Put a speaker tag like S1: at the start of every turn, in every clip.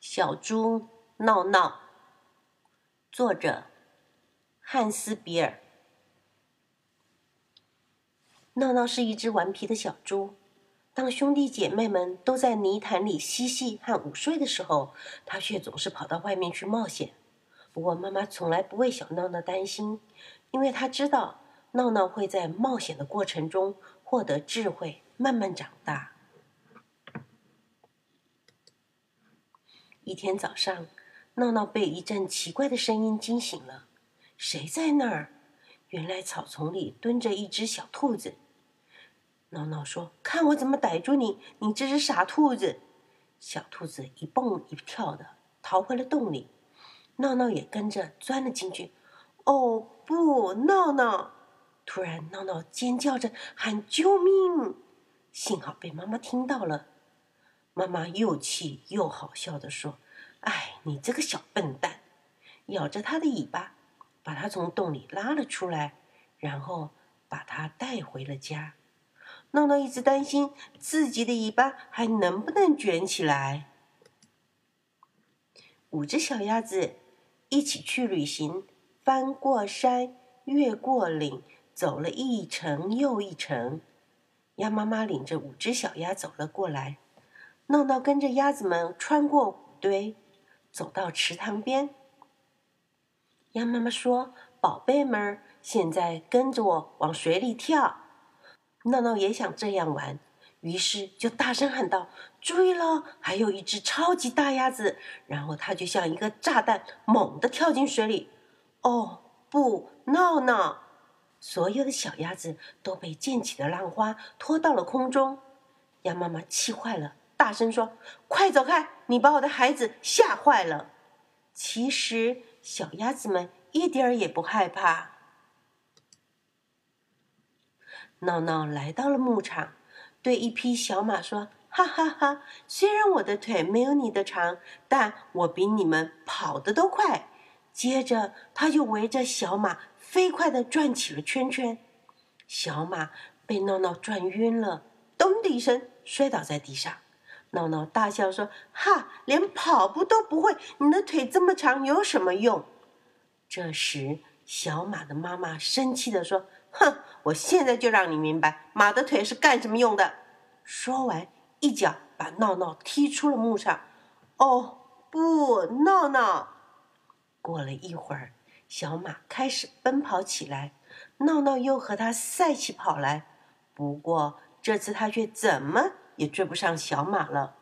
S1: 小猪闹闹，作者汉斯·比尔。闹闹是一只顽皮的小猪。当兄弟姐妹们都在泥潭里嬉戏和午睡的时候，他却总是跑到外面去冒险。不过，妈妈从来不为小闹闹担心，因为她知道闹闹会在冒险的过程中获得智慧，慢慢长大。一天早上，闹闹被一阵奇怪的声音惊醒了。谁在那儿？原来草丛里蹲着一只小兔子。闹闹说：“看我怎么逮住你，你这只傻兔子！”小兔子一蹦一跳的逃回了洞里，闹闹也跟着钻了进去。哦不，闹闹！突然，闹闹尖叫着喊救命，幸好被妈妈听到了。妈妈又气又好笑的说：“哎，你这个小笨蛋！”咬着他的尾巴，把他从洞里拉了出来，然后把他带回了家。闹闹一直担心自己的尾巴还能不能卷起来。五只小鸭子一起去旅行，翻过山，越过岭，走了一程又一程。鸭妈妈领着五只小鸭走了过来。闹闹跟着鸭子们穿过谷堆，走到池塘边。鸭妈妈说：“宝贝们，现在跟着我往水里跳。”闹闹也想这样玩，于是就大声喊道：“注意了，还有一只超级大鸭子！”然后它就像一个炸弹，猛地跳进水里。哦不，闹闹！所有的小鸭子都被溅起的浪花拖到了空中。鸭妈妈气坏了。大声说：“快走开！你把我的孩子吓坏了。”其实小鸭子们一点儿也不害怕。闹闹来到了牧场，对一匹小马说：“哈哈哈！虽然我的腿没有你的长，但我比你们跑得都快。”接着，他就围着小马飞快地转起了圈圈。小马被闹闹转晕了，咚的一声摔倒在地上。闹闹大笑说：“哈，连跑步都不会，你的腿这么长有什么用？”这时，小马的妈妈生气地说：“哼，我现在就让你明白马的腿是干什么用的。”说完，一脚把闹闹踢出了牧场。哦，不，闹闹！过了一会儿，小马开始奔跑起来，闹闹又和他赛起跑来。不过这次他却怎么？也追不上小马了。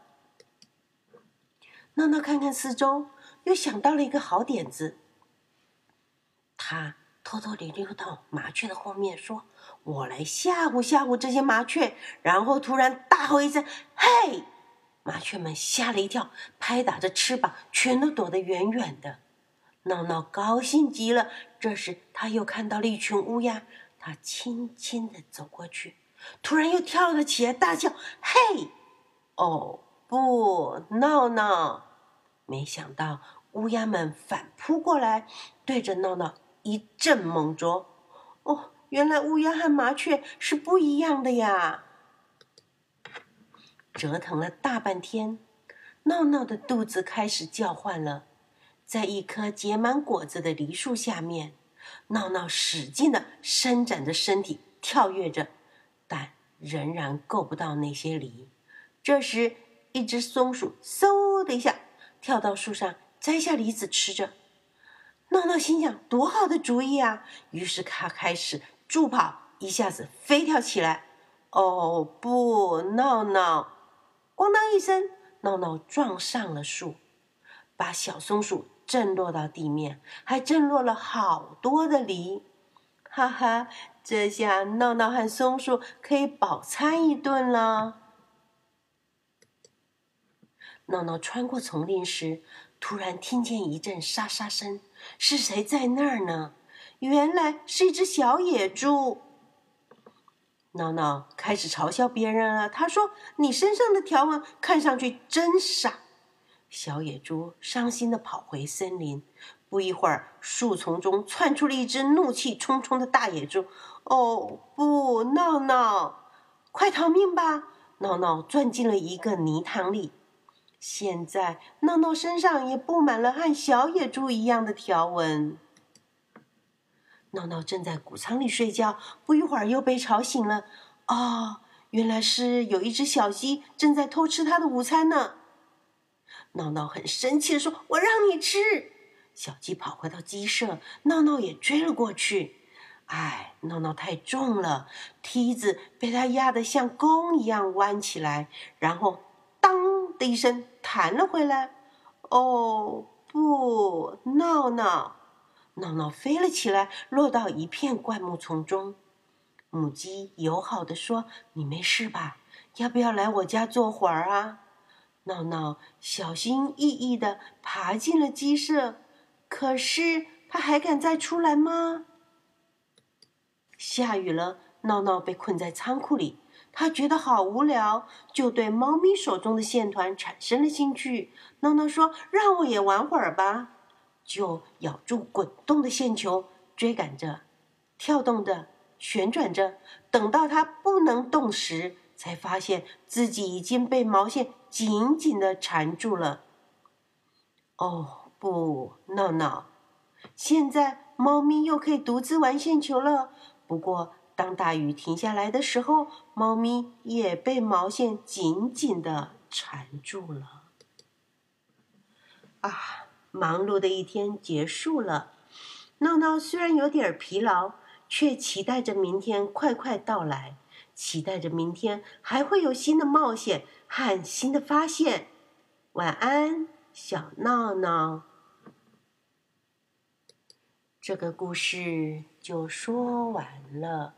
S1: 闹闹看看四周，又想到了一个好点子。他偷偷地溜到麻雀的后面，说：“我来吓唬吓唬这些麻雀。”然后突然大吼一声：“嘿！”麻雀们吓了一跳，拍打着翅膀，全都躲得远远的。闹闹高兴极了。这时他又看到了一群乌鸦，他轻轻地走过去。突然又跳了起来，大叫：“嘿！哦，不，闹闹！”没想到乌鸦们反扑过来，对着闹闹一阵猛啄。哦，原来乌鸦和麻雀是不一样的呀！折腾了大半天，闹闹的肚子开始叫唤了。在一棵结满果子的梨树下面，闹闹使劲的伸展着身体，跳跃着。但仍然够不到那些梨。这时，一只松鼠嗖的一下跳到树上，摘下梨子吃着。闹闹心想：多好的主意啊！于是他开始助跑，一下子飞跳起来。哦不，闹闹！咣当一声，闹闹撞上了树，把小松鼠震落到地面，还震落了好多的梨。哈哈！这下闹闹和松鼠可以饱餐一顿了。闹闹穿过丛林时，突然听见一阵沙沙声，是谁在那儿呢？原来是一只小野猪。闹闹开始嘲笑别人了，他说：“你身上的条纹看上去真傻。”小野猪伤心的跑回森林。不一会儿，树丛中窜出了一只怒气冲冲的大野猪。哦不，闹闹，快逃命吧！闹闹钻进了一个泥塘里，现在闹闹身上也布满了和小野猪一样的条纹。闹闹正在谷仓里睡觉，不一会儿又被吵醒了。哦，原来是有一只小鸡正在偷吃它的午餐呢。闹闹很生气的说：“我让你吃！”小鸡跑回到鸡舍，闹闹也追了过去。哎，闹闹太重了，梯子被它压得像弓一样弯起来，然后“当”的一声弹了回来。哦，不，闹闹！闹闹飞了起来，落到一片灌木丛中。母鸡友好的说：“你没事吧？要不要来我家坐会儿啊？”闹闹小心翼翼的爬进了鸡舍，可是他还敢再出来吗？下雨了，闹闹被困在仓库里，他觉得好无聊，就对猫咪手中的线团产生了兴趣。闹闹说：“让我也玩会儿吧。”就咬住滚动的线球，追赶着，跳动着，旋转着，等到它不能动时，才发现自己已经被毛线紧紧的缠住了。哦，不，闹闹，现在猫咪又可以独自玩线球了。不过，当大雨停下来的时候，猫咪也被毛线紧紧的缠住了。啊！忙碌的一天结束了，闹闹虽然有点疲劳，却期待着明天快快到来，期待着明天还会有新的冒险和新的发现。晚安，小闹闹。这个故事就说完了。